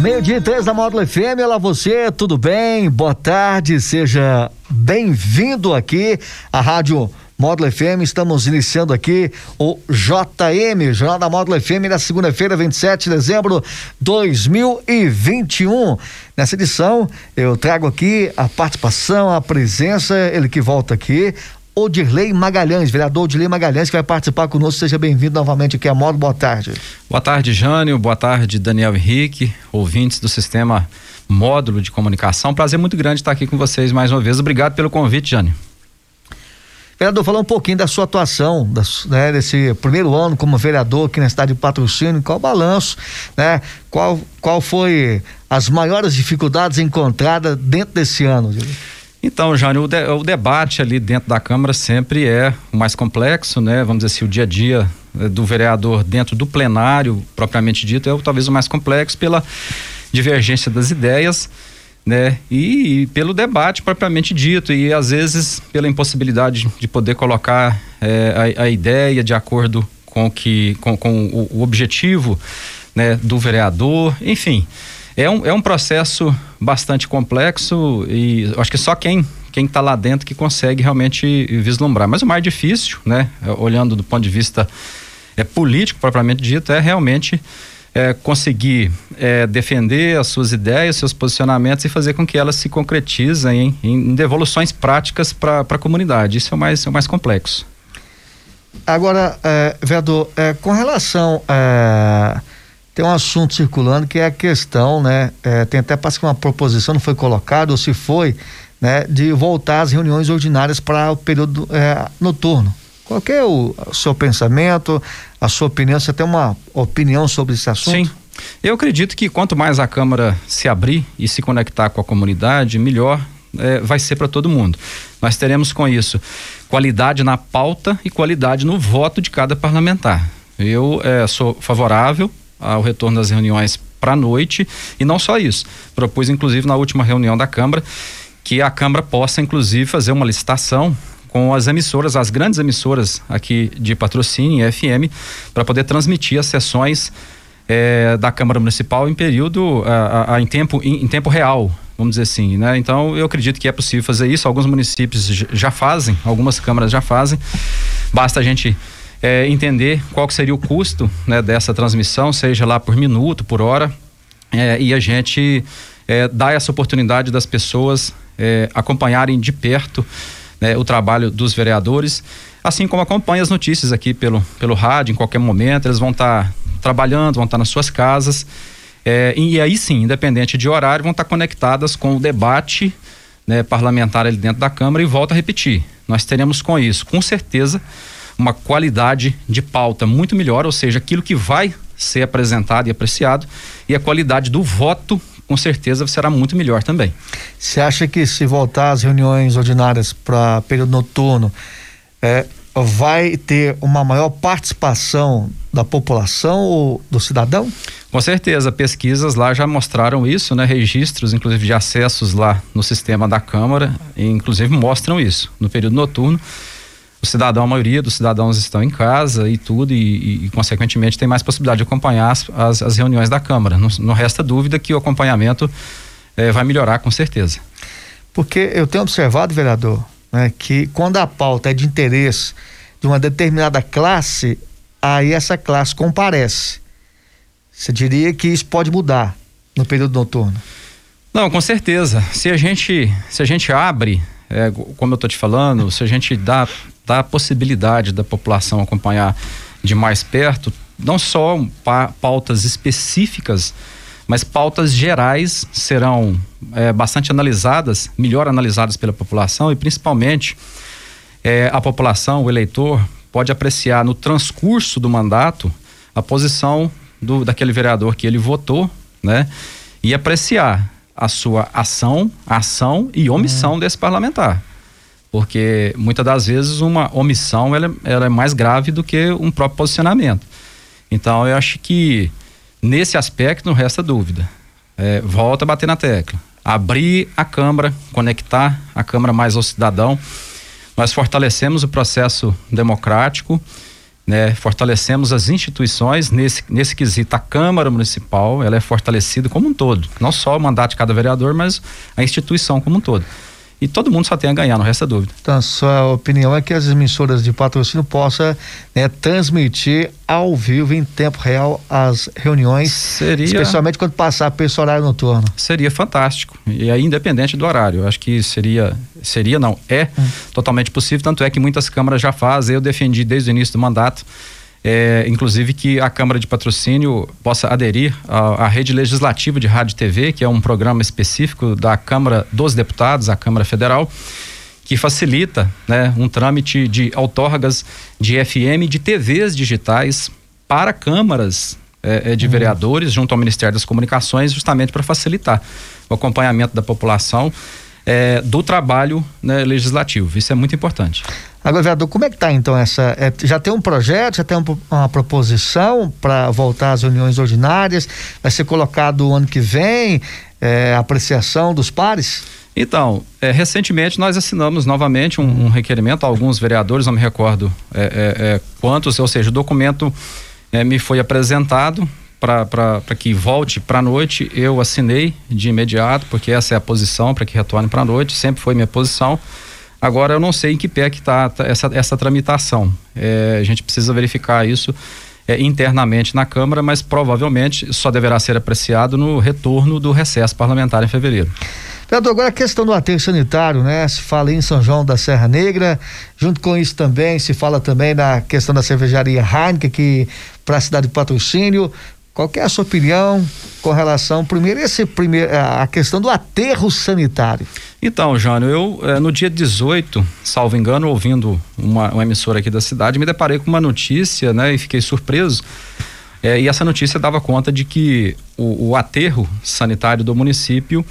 Meio dia e três da Módulo FM, olá você, tudo bem? Boa tarde, seja bem-vindo aqui à Rádio Módulo FM, estamos iniciando aqui o JM, Jornal da Módulo FM, na segunda-feira, 27 de dezembro de 2021. Nessa edição, eu trago aqui a participação, a presença, ele que volta aqui, Odirley Magalhães, vereador Odirley Magalhães, que vai participar conosco. Seja bem-vindo novamente aqui a Modo. Boa tarde. Boa tarde, Jânio. Boa tarde, Daniel Henrique, ouvintes do sistema Módulo de Comunicação. Prazer muito grande estar aqui com vocês mais uma vez. Obrigado pelo convite, Jânio. Vereador, falar um pouquinho da sua atuação, da, né, desse primeiro ano como vereador aqui na cidade de Patrocínio, qual o balanço, né? Qual, qual foi as maiores dificuldades encontradas dentro desse ano? Então, Jânio, o, de, o, debate ali dentro da Câmara sempre é o mais complexo, né? Vamos dizer assim, o dia a dia eh, do vereador dentro do plenário, propriamente dito, é talvez o mais complexo pela divergência das ideias, né? E, e pelo debate propriamente dito, e às vezes pela impossibilidade de poder colocar eh, a, a, ideia de acordo com, que, com, com o, o objetivo né, do vereador, enfim. É um, é um processo bastante complexo e acho que só quem quem está lá dentro que consegue realmente vislumbrar. Mas o mais difícil, né, olhando do ponto de vista é, político propriamente dito, é realmente é, conseguir é, defender as suas ideias, seus posicionamentos e fazer com que elas se concretizem em, em devoluções práticas para a comunidade. Isso é o mais, é o mais complexo. Agora, é, vereador, é, com relação a é, tem um assunto circulando que é a questão, né? É, tem até parece que uma proposição não foi colocada, ou se foi, né? De voltar às reuniões ordinárias para o período é, noturno. Qual é o, o, seu pensamento, a sua opinião? Você tem uma opinião sobre esse assunto? Sim. Eu acredito que quanto mais a Câmara se abrir e se conectar com a comunidade, melhor é, vai ser para todo mundo. Nós teremos com isso qualidade na pauta e qualidade no voto de cada parlamentar. Eu é, sou favorável ao retorno das reuniões para a noite e não só isso. Propus inclusive na última reunião da Câmara que a Câmara possa inclusive fazer uma licitação com as emissoras, as grandes emissoras aqui de patrocínio e FM, para poder transmitir as sessões eh, da Câmara Municipal em período, a, a em, tempo, em, em, tempo real, vamos dizer assim, né? Então eu acredito que é possível fazer isso. Alguns municípios já fazem, algumas câmaras já fazem. Basta a gente é, entender qual seria o custo né, dessa transmissão, seja lá por minuto, por hora, é, e a gente é, dá essa oportunidade das pessoas é, acompanharem de perto né, o trabalho dos vereadores, assim como acompanha as notícias aqui pelo, pelo rádio, em qualquer momento, eles vão estar tá trabalhando, vão estar tá nas suas casas, é, e aí sim, independente de horário, vão estar tá conectadas com o debate né, parlamentar ali dentro da Câmara e volta a repetir. Nós teremos com isso, com certeza, uma qualidade de pauta muito melhor, ou seja, aquilo que vai ser apresentado e apreciado, e a qualidade do voto com certeza será muito melhor também. Você acha que se voltar às reuniões ordinárias para período noturno, é, vai ter uma maior participação da população ou do cidadão? Com certeza, pesquisas lá já mostraram isso, né? Registros, inclusive de acessos lá no sistema da Câmara, inclusive mostram isso. No período noturno, o cidadão, a maioria dos cidadãos estão em casa e tudo, e, e, consequentemente tem mais possibilidade de acompanhar as, as, as reuniões da Câmara. Não, não, resta dúvida que o acompanhamento eh, vai melhorar com certeza. Porque eu tenho observado, vereador, né, que quando a pauta é de interesse de uma determinada classe, aí essa classe comparece. Você diria que isso pode mudar no período noturno? Não, com certeza. Se a gente, se a gente abre, é, como eu estou te falando, se a gente dá dá a possibilidade da população acompanhar de mais perto, não só pautas específicas, mas pautas gerais serão é, bastante analisadas, melhor analisadas pela população e principalmente é, a população, o eleitor, pode apreciar no transcurso do mandato a posição do, daquele vereador que ele votou, né? E apreciar a sua ação, ação e omissão uhum. desse parlamentar porque muitas das vezes uma omissão ela, ela é mais grave do que um próprio posicionamento. Então eu acho que nesse aspecto não resta dúvida. É, volta a bater na tecla. Abrir a Câmara, conectar a Câmara mais ao cidadão. Nós fortalecemos o processo democrático, né? fortalecemos as instituições nesse, nesse quesito. A Câmara Municipal ela é fortalecida como um todo. Não só o mandato de cada vereador, mas a instituição como um todo e todo mundo só tem a ganhar, não resta dúvida. Então, a sua opinião é que as emissoras de patrocínio possam né, transmitir ao vivo, em tempo real, as reuniões, seria, especialmente quando passar para esse horário noturno. Seria fantástico, e aí independente do horário, eu acho que seria, seria não, é hum. totalmente possível, tanto é que muitas câmaras já fazem, eu defendi desde o início do mandato, é, inclusive que a Câmara de Patrocínio possa aderir à, à, rede legislativa de rádio e TV, que é um programa específico da Câmara dos Deputados, a Câmara Federal, que facilita né, um trâmite de outorgas de FM de TVs digitais para câmaras é, é, de uhum. vereadores junto ao Ministério das Comunicações, justamente para facilitar o acompanhamento da população é, do trabalho né, legislativo. Isso é muito importante. Agora, vereador, como é que está então essa? É, já tem um projeto, já tem um, uma proposição para voltar às reuniões ordinárias? Vai ser colocado o ano que vem é, apreciação dos pares? Então, é, recentemente nós assinamos novamente um, um, requerimento a alguns vereadores, não me recordo é, é, é, quantos, ou seja, o documento me foi apresentado para que volte para a noite. Eu assinei de imediato, porque essa é a posição para que retorne para a noite, sempre foi minha posição. Agora eu não sei em que pé que está tá essa, essa tramitação. É, a gente precisa verificar isso é, internamente na Câmara, mas provavelmente só deverá ser apreciado no retorno do recesso parlamentar em fevereiro. Vereador, agora a questão do aterro sanitário, né? Se fala em São João da Serra Negra, junto com isso também se fala também na questão da cervejaria Heineken, que para a cidade de patrocínio, qual é a sua opinião com relação, primeiro, esse primeiro, a questão do aterro sanitário? Então, Jânio, eu eh, no dia 18, salvo engano, ouvindo uma, uma, emissora aqui da cidade, me deparei com uma notícia, né, e fiquei surpreso. Eh, e essa notícia dava conta de que o, o aterro sanitário do município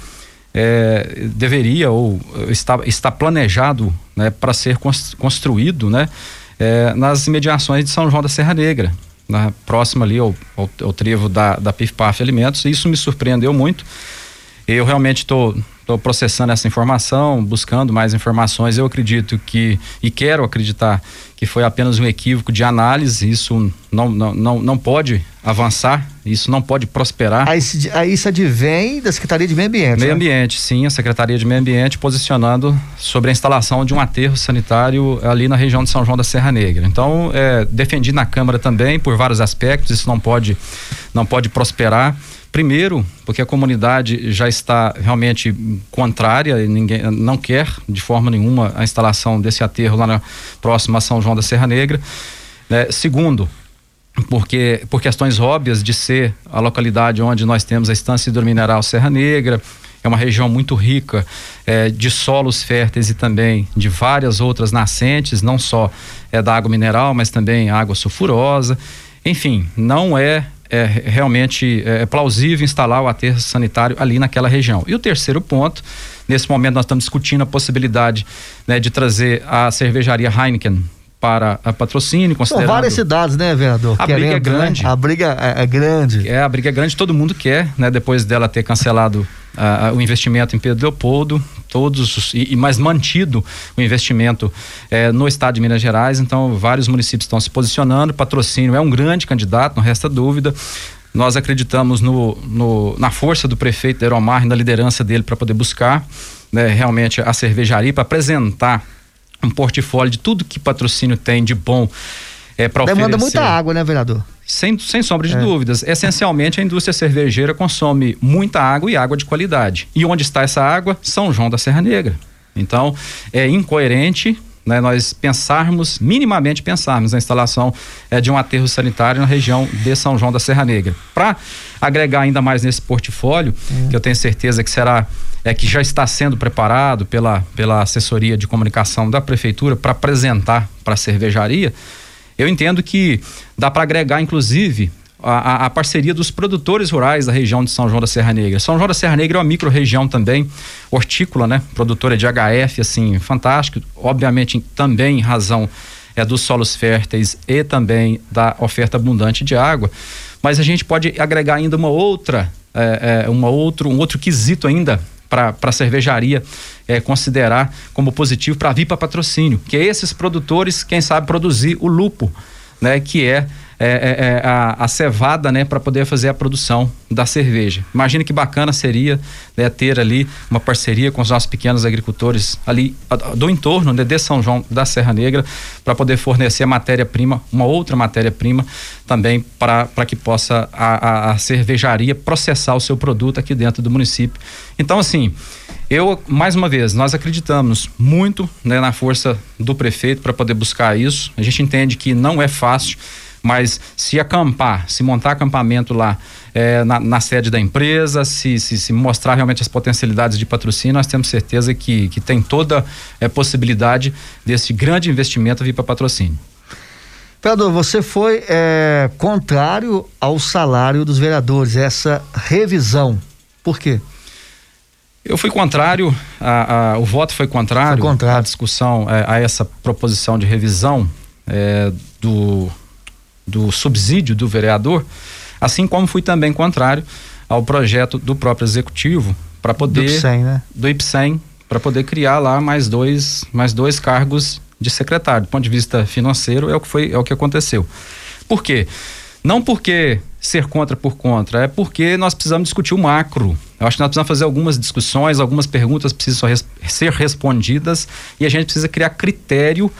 eh, deveria ou está, está planejado né, para ser construído né, nas imediações de São João da Serra Negra na, próxima ali ao, ao, ao trevo da, da PIF-PAF Alimentos. Isso me surpreendeu muito. Eu realmente estou processando essa informação, buscando mais informações. Eu acredito que, e quero acreditar, que foi apenas um equívoco de análise. Isso não, não, não, não pode avançar, isso não pode prosperar. Aí, aí isso advém da Secretaria de Meio Ambiente. Meio né? Ambiente, sim, a Secretaria de Meio Ambiente posicionando sobre a instalação de um aterro sanitário ali na região de São João da Serra Negra. Então, é, defendi na Câmara também por vários aspectos, isso não pode, não pode prosperar. Primeiro, porque a comunidade já está realmente contrária ninguém não quer de forma nenhuma a instalação desse aterro lá na próxima a São João da Serra Negra. É, segundo, porque por questões óbvias de ser a localidade onde nós temos a estância hidromineral Serra Negra, é uma região muito rica é, de solos férteis e também de várias outras nascentes, não só é da água mineral, mas também água sulfurosa. Enfim, não é é realmente é, é plausível instalar o aterro sanitário ali naquela região. E o terceiro ponto, nesse momento nós estamos discutindo a possibilidade né, de trazer a cervejaria Heineken para a patrocínio, considerando... São várias cidades, né, vereador? A Querendo, briga é né? grande. Né? A briga é, é, grande. É, a briga é grande, todo mundo quer, né? Depois dela ter cancelado uh, o investimento em Pedro Leopoldo, todos e, e mais mantido o investimento eh, no estado de Minas Gerais. Então, vários municípios estão se posicionando. Patrocínio é um grande candidato, não resta dúvida. Nós acreditamos no, no na força do prefeito Eromar e na liderança dele para poder buscar né, realmente a cervejaria, para apresentar um portfólio de tudo que patrocínio tem de bom é, para oferecer. Demanda muita água, né, vereador? Sem, sem sombra de é. dúvidas. Essencialmente, a indústria cervejeira consome muita água e água de qualidade. E onde está essa água? São João da Serra Negra. Então, é incoerente né, nós pensarmos, minimamente pensarmos na instalação é, de um aterro sanitário na região de São João da Serra Negra. Para agregar ainda mais nesse portfólio, é. que eu tenho certeza que será, é que já está sendo preparado pela, pela assessoria de comunicação da prefeitura para apresentar para a cervejaria, eu entendo que dá para agregar, inclusive, a, a, parceria dos produtores rurais da região de São João da Serra Negra. São João da Serra Negra é uma micro-região também, hortícola, né? Produtora de HF, assim, fantástico. Obviamente, também em razão é, dos solos férteis e também da oferta abundante de água. Mas a gente pode agregar ainda uma outra, é, é, uma outro, um outro quesito ainda para a cervejaria é, considerar como positivo para vir para patrocínio, que é esses produtores, quem sabe, produzir o lupo, né? Que é é, é, é, a, a, cevada, né, para poder fazer a produção da cerveja. Imagina que bacana seria né, ter ali uma parceria com os nossos pequenos agricultores ali do entorno né, de São João da Serra Negra para poder fornecer matéria-prima, uma outra matéria-prima também para que possa a, a, a cervejaria processar o seu produto aqui dentro do município. Então, assim, eu, mais uma vez, nós acreditamos muito né, na força do prefeito para poder buscar isso. A gente entende que não é fácil. Mas se acampar, se montar acampamento lá é, na, na, sede da empresa, se, se, se, mostrar realmente as potencialidades de patrocínio, nós temos certeza que, que tem toda é, possibilidade desse grande investimento vir para patrocínio. Vereador, você foi é, contrário ao salário dos vereadores, essa revisão. Por quê? Eu fui contrário, a, a, o voto foi contrário, foi contrário. à discussão, é, a essa proposição de revisão é, do do subsídio do vereador, assim como fui também contrário ao projeto do próprio executivo para poder do IPSEM, né? Do IPSEM para poder criar lá mais dois mais dois cargos de secretário. Do ponto de vista financeiro é o que foi é o que aconteceu. Por quê? Não porque ser contra por contra, é porque nós precisamos discutir o macro. Eu acho que nós precisamos fazer algumas discussões, algumas perguntas precisam ser respondidas e a gente precisa criar critério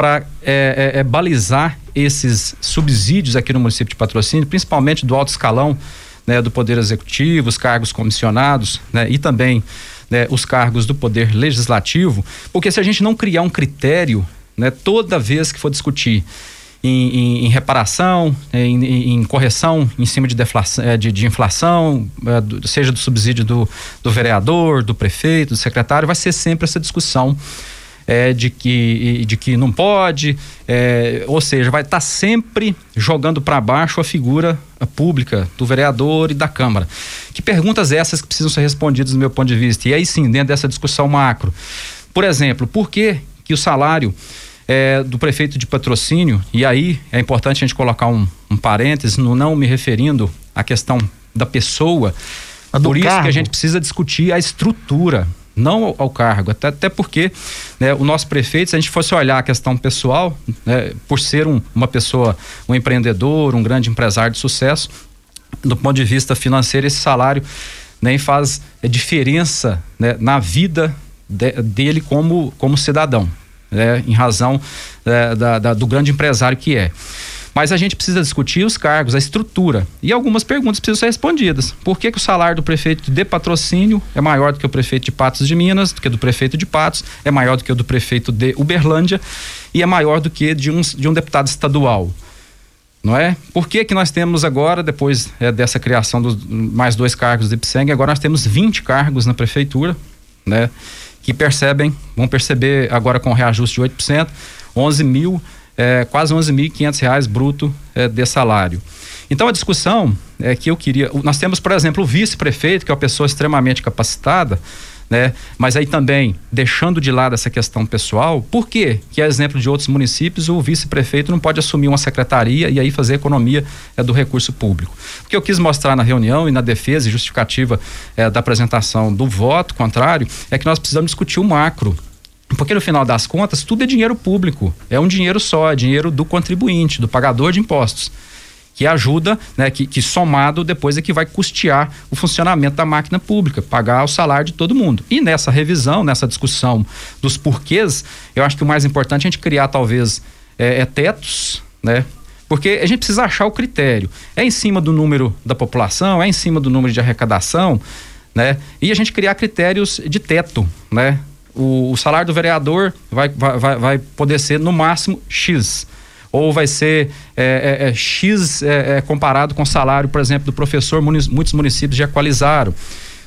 para é, é, é, balizar esses subsídios aqui no município de patrocínio, principalmente do alto escalão né, do Poder Executivo, os cargos comissionados né, e também né, os cargos do Poder Legislativo, porque se a gente não criar um critério, né, toda vez que for discutir em, em, em reparação, em, em, correção em cima de, deflação, é, de, de inflação, é, seja do subsídio do, do vereador, do prefeito, do secretário, vai ser sempre essa discussão é, de, que, de que não pode, é, ou seja, vai estar tá sempre jogando para baixo a figura pública do vereador e da Câmara. Que perguntas essas que precisam ser respondidas do meu ponto de vista? E aí sim, dentro dessa discussão macro. Por exemplo, por que, que o salário é, do prefeito de patrocínio, e aí é importante a gente colocar um, um parênteses, no, não me referindo à questão da pessoa, por isso cargo. que a gente precisa discutir a estrutura não ao, cargo, até, até porque né, o nosso prefeito, se a gente fosse olhar a questão pessoal, né, por ser um, uma pessoa, um empreendedor, um grande empresário de sucesso, do ponto de vista financeiro, esse salário nem faz é, diferença né, na vida de, dele como, como cidadão, né, em razão é, da, da, do grande empresário que é. Mas a gente precisa discutir os cargos, a estrutura. E algumas perguntas precisam ser respondidas. Por que, que o salário do prefeito de patrocínio é maior do que o prefeito de Patos de Minas, do que do prefeito de Patos, é maior do que o do prefeito de Uberlândia e é maior do que de um, de um deputado estadual? não é? Por que que nós temos agora, depois é, dessa criação dos mais dois cargos de IPSENG, agora nós temos 20 cargos na prefeitura, né? Que percebem, vão perceber agora com reajuste de 8%, 11 mil é, quase 11.500 reais bruto é, de salário. Então a discussão é que eu queria, nós temos por exemplo o vice-prefeito que é uma pessoa extremamente capacitada, né? Mas aí também deixando de lado essa questão pessoal, por quê? Que é exemplo de outros municípios, o vice-prefeito não pode assumir uma secretaria e aí fazer economia é, do recurso público. O que eu quis mostrar na reunião e na defesa e justificativa é, da apresentação do voto contrário é que nós precisamos discutir o macro porque no final das contas, tudo é dinheiro público. É um dinheiro só, é dinheiro do contribuinte, do pagador de impostos. Que ajuda, né, que, que somado depois é que vai custear o funcionamento da máquina pública, pagar o salário de todo mundo. E nessa revisão, nessa discussão dos porquês, eu acho que o mais importante é a gente criar talvez é, é tetos, né? Porque a gente precisa achar o critério. É em cima do número da população, é em cima do número de arrecadação, né? E a gente criar critérios de teto, né? O, o salário do vereador vai, vai, vai poder ser no máximo X ou vai ser é, é, é, X é, é, comparado com o salário, por exemplo, do professor, muitos municípios já equalizaram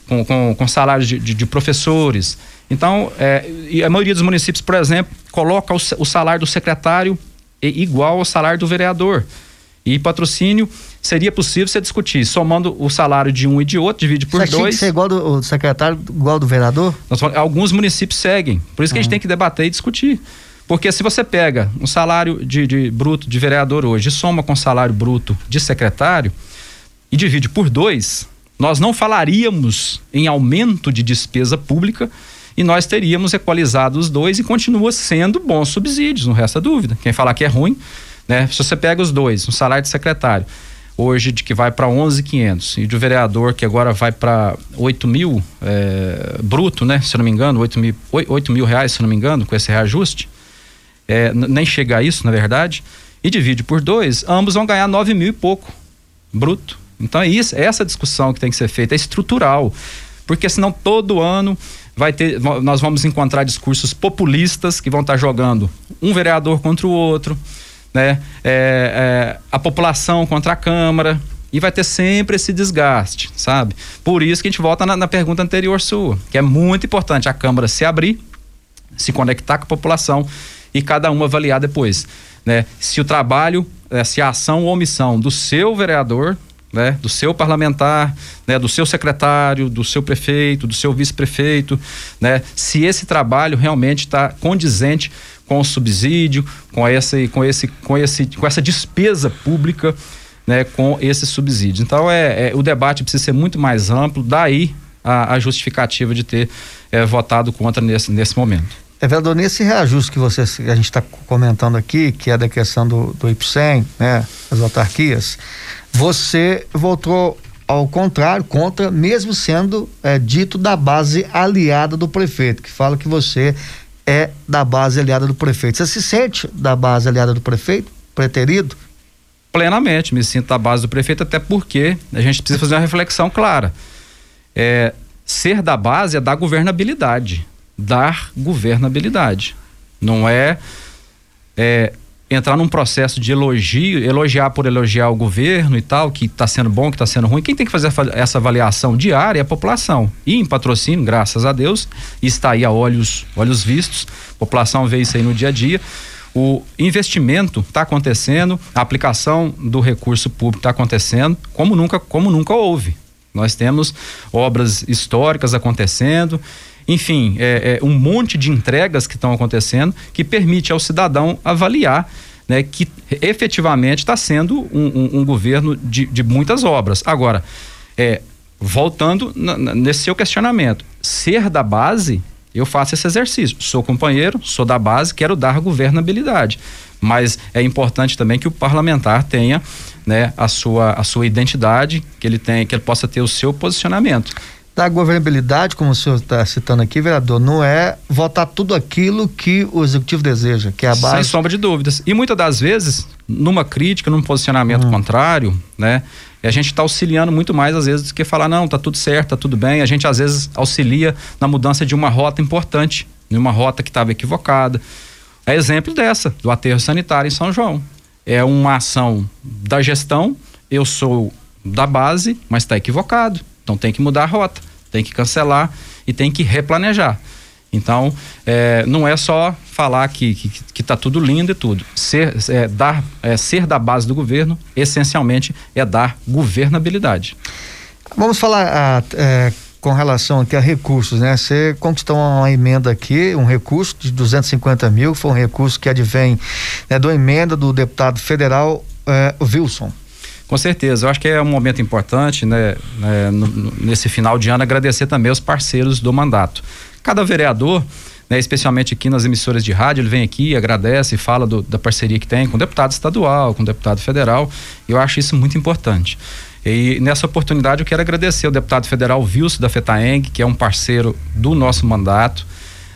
com, com, com salários de, de, de, professores. Então, é, a maioria dos municípios, por exemplo, coloca o, o, salário do secretário igual ao salário do vereador. E patrocínio seria possível você discutir, somando o salário de um e de outro, divide por Isso dois. Tinha que ser igual do, do secretário, igual do vereador? Nós, alguns municípios seguem. Por isso que uhum. a gente tem que debater e discutir. Porque se você pega um salário de, de bruto de vereador hoje, soma com o salário bruto de secretário e divide por dois, nós não falaríamos em aumento de despesa pública e nós teríamos equalizado os dois e continua sendo bons subsídios, não resta dúvida. Quem falar que é ruim, né? Se você pega os dois, um salário de secretário hoje de que vai para 11.500 e de vereador que agora vai para 8 mil é, bruto, né? Se não me engano, 8 mil, 8 mil reais, se não me engano, com esse reajuste, é, nem chega a isso, na verdade, e divide por dois, ambos vão ganhar 9 mil e pouco bruto. Então é isso, é essa discussão que tem que ser feita, é estrutural, porque senão todo ano vai ter, nós vamos encontrar discursos populistas que vão estar jogando um vereador contra o outro, né? É, é, a população contra a Câmara e vai ter sempre esse desgaste, sabe? Por isso que a gente volta na, na pergunta anterior sua, que é muito importante a Câmara se abrir, se conectar com a população e cada um avaliar depois, né? Se o trabalho, é, se a ação ou omissão do seu vereador né, do seu parlamentar, né, do seu secretário, do seu prefeito, do seu vice-prefeito, né, se esse trabalho realmente está condizente com o subsídio, com esse, com esse, com esse, com essa despesa pública, né, com esse subsídio. Então é, é, o debate precisa ser muito mais amplo. Daí a, a justificativa de ter é, votado contra nesse, nesse momento. É, vereador, nesse reajuste que, você, a gente está comentando aqui, que é da questão do, do IPSEM, né, as autarquias, você votou ao contrário, contra, mesmo sendo é, dito da base aliada do prefeito, que fala que você é da base aliada do prefeito. Você se sente da base aliada do prefeito, preterido? Plenamente, me sinto da base do prefeito, até porque a gente precisa fazer uma reflexão clara. É, ser da base é dar governabilidade dar governabilidade. Não é, é entrar num processo de elogio, elogiar por elogiar o governo e tal, que está sendo bom, que está sendo ruim. Quem tem que fazer essa avaliação diária é a população. E em patrocínio, graças a Deus, está aí a olhos, olhos vistos. A população vê isso aí no dia a dia. O investimento está acontecendo, a aplicação do recurso público está acontecendo, como nunca, como nunca houve. Nós temos obras históricas acontecendo enfim, é, é um monte de entregas que estão acontecendo que permite ao cidadão avaliar né, que efetivamente está sendo um, um, um, governo de, de muitas obras. Agora, é, voltando nesse seu questionamento, ser da base, eu faço esse exercício. Sou companheiro, sou da base, quero dar governabilidade. Mas é importante também que o parlamentar tenha né, a, sua, a sua identidade, que ele tenha, que ele possa ter o seu posicionamento da governabilidade, como o senhor está citando aqui, vereador, não é votar tudo aquilo que o executivo deseja, que é a base. Sem sombra de dúvidas. E muitas das vezes, numa crítica, num posicionamento hum. contrário, né? a gente está auxiliando muito mais, às vezes, do que falar, não, tá tudo certo, tá tudo bem. A gente, às vezes, auxilia na mudança de uma rota importante, de uma rota que estava equivocada. É exemplo dessa, do aterro sanitário em São João. É uma ação da gestão, eu sou da base, mas está equivocado então tem que mudar a rota, tem que cancelar e tem que replanejar. Então, é, não é só falar que, que, que tá tudo lindo e tudo. Ser, é, dar, é, ser da base do governo, essencialmente, é dar governabilidade. Vamos falar ah, é, com relação aqui a recursos, né? Você conquistou uma emenda aqui, um recurso de 250 mil, foi um recurso que advém né, da emenda do deputado federal é, Wilson. Com certeza, eu acho que é um momento importante, né, né no, nesse final de ano, agradecer também os parceiros do mandato. Cada vereador, né, especialmente aqui nas emissoras de rádio, ele vem aqui, agradece, fala do, da parceria que tem com o deputado estadual, com o deputado federal. Eu acho isso muito importante. E nessa oportunidade eu quero agradecer ao deputado federal Wilson da FETAENG, que é um parceiro do nosso mandato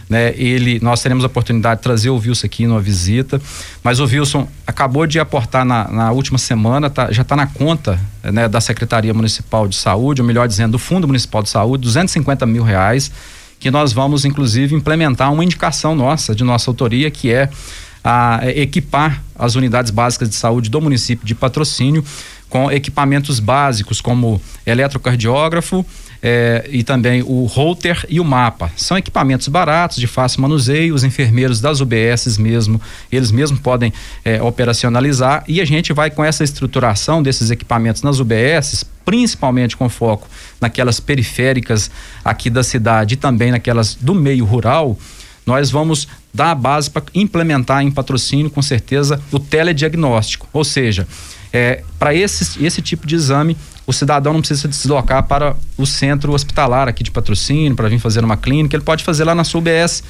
né? Ele, nós teremos a oportunidade de trazer o Wilson aqui numa visita, mas o Wilson acabou de aportar na, na última semana, tá, já está na conta né, da Secretaria Municipal de Saúde, ou melhor dizendo, do Fundo Municipal de Saúde, 250 mil reais, que nós vamos inclusive implementar uma indicação nossa, de nossa autoria, que é a, equipar as unidades básicas de saúde do município de patrocínio com equipamentos básicos como eletrocardiógrafo, é, e também o router e o mapa. São equipamentos baratos, de fácil manuseio, os enfermeiros das UBSs mesmo, eles mesmos podem é, operacionalizar e a gente vai com essa estruturação desses equipamentos nas UBSs, principalmente com foco naquelas periféricas aqui da cidade e também naquelas do meio rural, nós vamos dar a base para implementar em patrocínio, com certeza, o telediagnóstico. Ou seja, é, para esse, esse tipo de exame, o cidadão não precisa se deslocar para o centro hospitalar aqui de patrocínio para vir fazer uma clínica, ele pode fazer lá na sua UBS.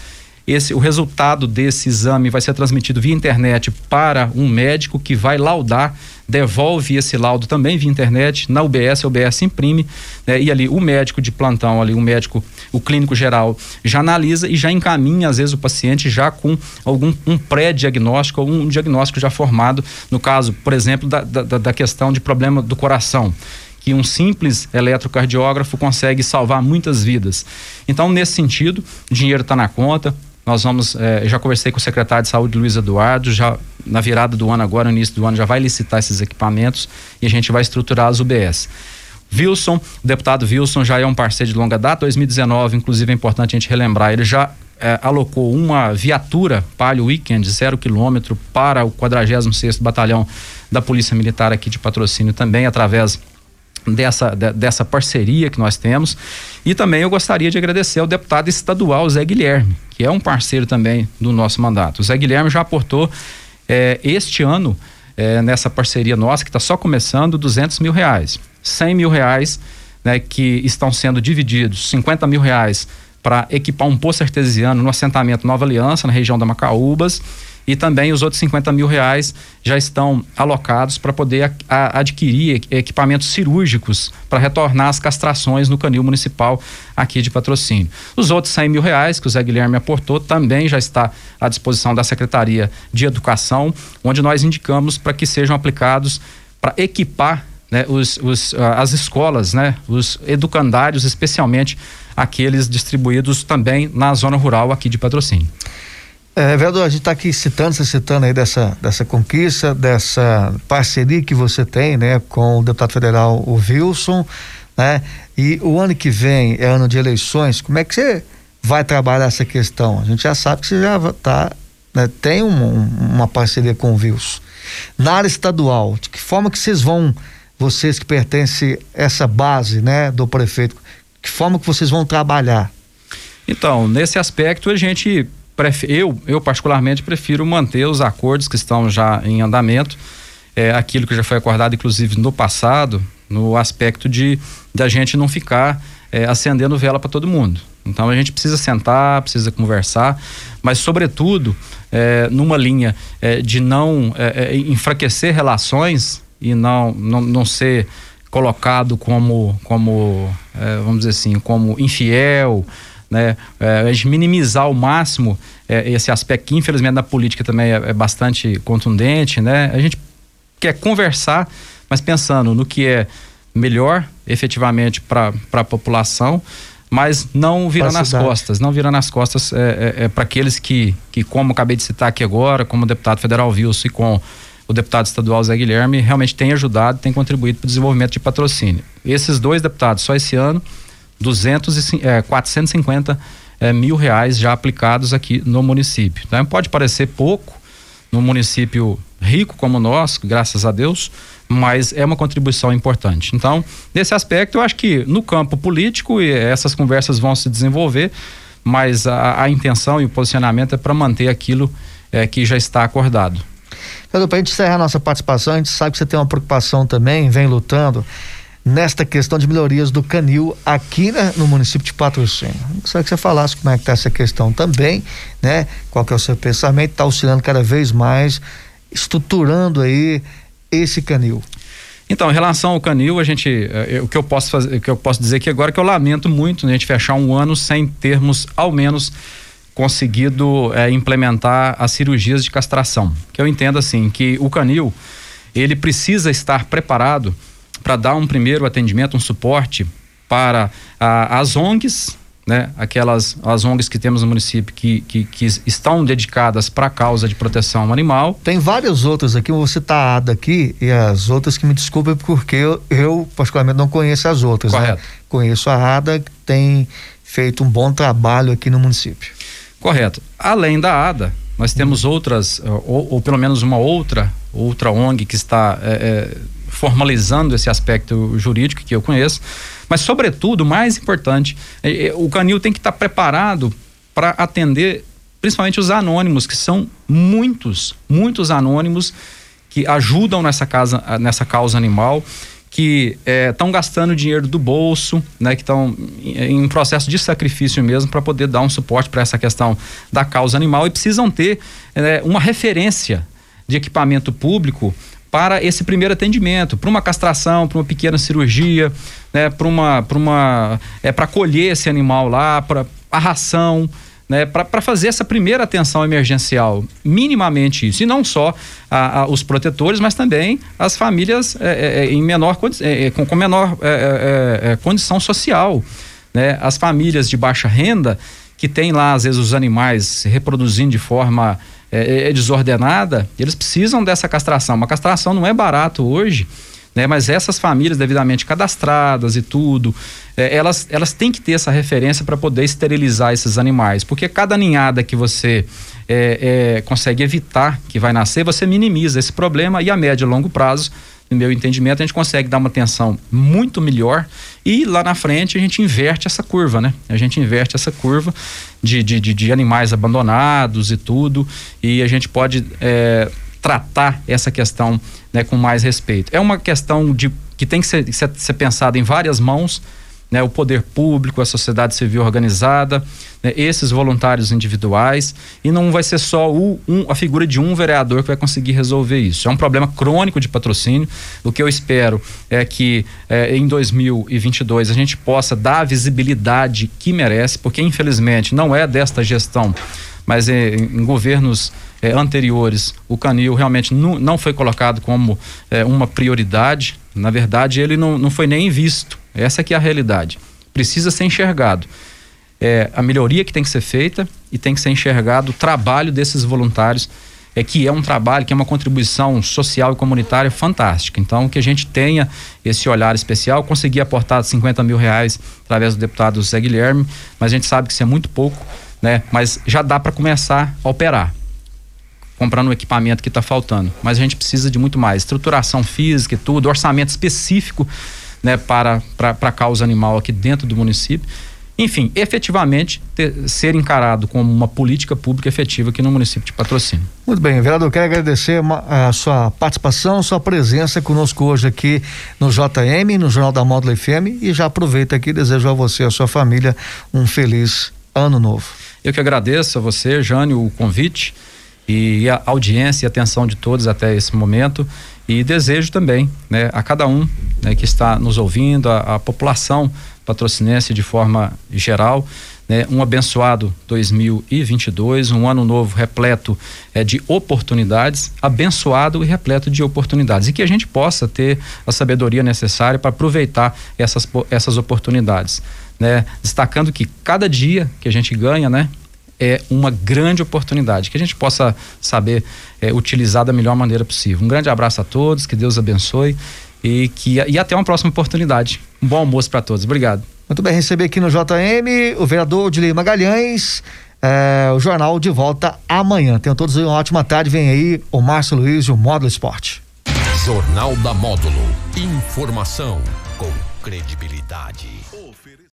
Esse, o resultado desse exame vai ser transmitido via internet para um médico que vai laudar, devolve esse laudo também via internet na UBS, a UBS imprime, né, e ali o médico de plantão, ali o médico, o clínico geral, já analisa e já encaminha, às vezes, o paciente já com algum um pré-diagnóstico ou um diagnóstico já formado, no caso, por exemplo, da, da, da questão de problema do coração que um simples eletrocardiógrafo consegue salvar muitas vidas. Então, nesse sentido, o dinheiro está na conta. Nós vamos, eh, já conversei com o secretário de saúde, Luiz Eduardo, já na virada do ano agora, no início do ano, já vai licitar esses equipamentos e a gente vai estruturar as UBS. Wilson, o deputado Wilson já é um parceiro de longa data, 2019, inclusive é importante a gente relembrar, ele já eh, alocou uma viatura Palio Weekend, zero quilômetro, para o 46º Batalhão da Polícia Militar aqui de patrocínio também, através dessa, de, dessa parceria que nós temos. E também eu gostaria de agradecer ao deputado estadual Zé Guilherme, que é um parceiro também do nosso mandato. O Zé Guilherme já aportou eh, este ano, eh, nessa parceria nossa, que está só começando, 200 mil reais. 100 mil reais né, que estão sendo divididos, 50 mil reais para equipar um poço artesiano no assentamento Nova Aliança, na região da Macaúbas e também os outros 50 mil reais já estão alocados para poder a, a adquirir equipamentos cirúrgicos para retornar as castrações no canil municipal aqui de patrocínio. Os outros 100 mil reais que o Zé Guilherme aportou também já está à disposição da Secretaria de Educação, onde nós indicamos para que sejam aplicados para equipar né, os, os, as escolas, né, os educandários, especialmente aqueles distribuídos também na zona rural aqui de patrocínio. É, vereador, a gente está aqui citando, você citando aí dessa, dessa conquista, dessa parceria que você tem, né, com o deputado federal, o Wilson, né, e o ano que vem é ano de eleições, como é que você vai trabalhar essa questão? A gente já sabe que você já tá, né, tem um, uma parceria com o Wilson. Na área estadual, de que forma que vocês vão, vocês que pertencem a essa base, né, do prefeito, que forma que vocês vão trabalhar? Então, nesse aspecto, a gente eu, eu particularmente prefiro manter os acordos que estão já em andamento, é, aquilo que já foi acordado, inclusive no passado, no aspecto de da gente não ficar é, acendendo vela para todo mundo. Então a gente precisa sentar, precisa conversar, mas sobretudo é, numa linha é, de não é, é, enfraquecer relações e não, não, não ser colocado como, como é, vamos dizer assim, como infiel, né? É, a gente minimizar ao máximo é, esse aspecto que infelizmente na política também é, é, bastante contundente, né? A gente quer conversar, mas pensando no que é melhor efetivamente para a população, mas não virar nas costas, não virar nas costas é, é, é para aqueles que, que, como acabei de citar aqui agora, como o deputado federal Wilson e com o deputado estadual Zé Guilherme, realmente tem ajudado, tem contribuído para o desenvolvimento de patrocínio. Esses dois deputados, só esse ano, 200 e, é, 450 é, mil reais já aplicados aqui no município. Então, pode parecer pouco no município rico como nosso, graças a Deus, mas é uma contribuição importante. Então, nesse aspecto, eu acho que no campo político essas conversas vão se desenvolver, mas a, a intenção e o posicionamento é para manter aquilo é, que já está acordado. Para a gente encerrar nossa participação, a gente sabe que você tem uma preocupação também, vem lutando nesta questão de melhorias do canil aqui né, no município de Patrocínio. Gostaria que você falasse como é que está essa questão também, né? Qual que é o seu pensamento, está auxiliando cada vez mais, estruturando aí esse canil. Então, em relação ao canil, a gente, eh, o que eu posso fazer, o que eu posso dizer aqui agora é que eu lamento muito né, a gente fechar um ano sem termos ao menos conseguido eh, implementar as cirurgias de castração. Que eu entendo assim que o canil ele precisa estar preparado para dar um primeiro atendimento, um suporte para a, as ONGs, né, aquelas as ONGs que temos no município que, que, que estão dedicadas para a causa de proteção animal. Tem várias outras aqui, vou citar a ADA aqui e as outras que me desculpem porque eu, eu particularmente não conheço as outras. Né? Correto. Né? Conheço a ADA que tem feito um bom trabalho aqui no município. Correto. Além da ADA, nós temos uhum. outras, ou, ou, pelo menos uma outra, outra ONG que está é, é, formalizando esse aspecto jurídico que eu conheço mas, sobretudo, mais importante, é, é, o canil tem que estar preparado para atender principalmente os anônimos, que são muitos, muitos anônimos que ajudam nessa, casa, nessa causa animal, que estão é, gastando dinheiro do bolso, né, que estão em, em processo de sacrifício mesmo para poder dar um suporte para essa questão da causa animal e precisam ter é, uma referência de equipamento público para esse primeiro atendimento, para uma castração, para uma pequena cirurgia, né, para uma, para uma, é para colher esse animal lá, para a ração, né, para fazer essa primeira atenção emergencial, minimamente isso, e não só a, a, os protetores, mas também as famílias é, é, é em menor é, é, com, com, menor é, condição social, né, as famílias de baixa renda que tem lá às vezes os animais se reproduzindo de forma é, é, desordenada, eles precisam dessa castração. Uma castração não é barato hoje, né? Mas essas famílias devidamente cadastradas e tudo, é, elas, elas têm que ter essa referência para poder esterilizar esses animais, porque cada ninhada que você é, é, consegue evitar que vai nascer, você minimiza esse problema e a médio e longo prazo no meu entendimento, a gente consegue dar uma atenção muito melhor e lá na frente a gente inverte essa curva, né? A gente inverte essa curva de, de, de, de animais abandonados e tudo, e a gente pode é, tratar essa questão né, com mais respeito. É uma questão de que tem que ser, ser, ser pensada em várias mãos, né, o poder público, a sociedade civil organizada, né, esses voluntários individuais, e não vai ser só o, um, a figura de um vereador que vai conseguir resolver isso. É um problema crônico de patrocínio. O que eu espero é que é, em 2022 a gente possa dar a visibilidade que merece, porque infelizmente não é desta gestão, mas é, em governos é, anteriores o canil realmente não, não foi colocado como uma prioridade. Na verdade, ele não, não foi nem visto essa é a realidade. Precisa ser enxergado. É, a melhoria que tem que ser feita e tem que ser enxergado o trabalho desses voluntários, é que é um trabalho, que é uma contribuição social e comunitária fantástica. Então, que a gente tenha esse olhar especial, conseguir aportar 50 mil reais através do deputado Zé Guilherme, mas a gente sabe que isso é muito pouco, né? Mas já dá para começar a operar comprando o equipamento que está faltando. Mas a gente precisa de muito mais. Estruturação física e tudo, orçamento específico né, para, para, para a causa animal aqui dentro do município. Enfim, efetivamente ter, ser encarado como uma política pública efetiva aqui no município de Patrocínio. Muito bem, vereador, quero agradecer a sua participação, sua presença conosco hoje aqui no JM, no Jornal da Módulo FM e já aproveita aqui e desejo a você e a sua família um feliz ano novo. Eu que agradeço a você, Jânio, o convite e a audiência e atenção de todos até esse momento e desejo também né, a cada um né, que está nos ouvindo, a, a, população patrocinense de forma geral, né, um abençoado 2022, um ano novo repleto é, de oportunidades, abençoado e repleto de oportunidades. E que a gente possa ter a sabedoria necessária para aproveitar essas, essas oportunidades. Né? Destacando que cada dia que a gente ganha, né, é uma grande oportunidade, que a gente possa saber é, utilizar da melhor maneira possível. Um grande abraço a todos, que Deus abençoe e que e até uma próxima oportunidade. Um bom almoço para todos. Obrigado. Muito bem, receber aqui no JM o vereador Odilei Magalhães. É, o jornal de volta amanhã. Tenham todos uma ótima tarde. Vem aí o Márcio Luiz e o Módulo Esporte. Jornal da Módulo. Informação com credibilidade.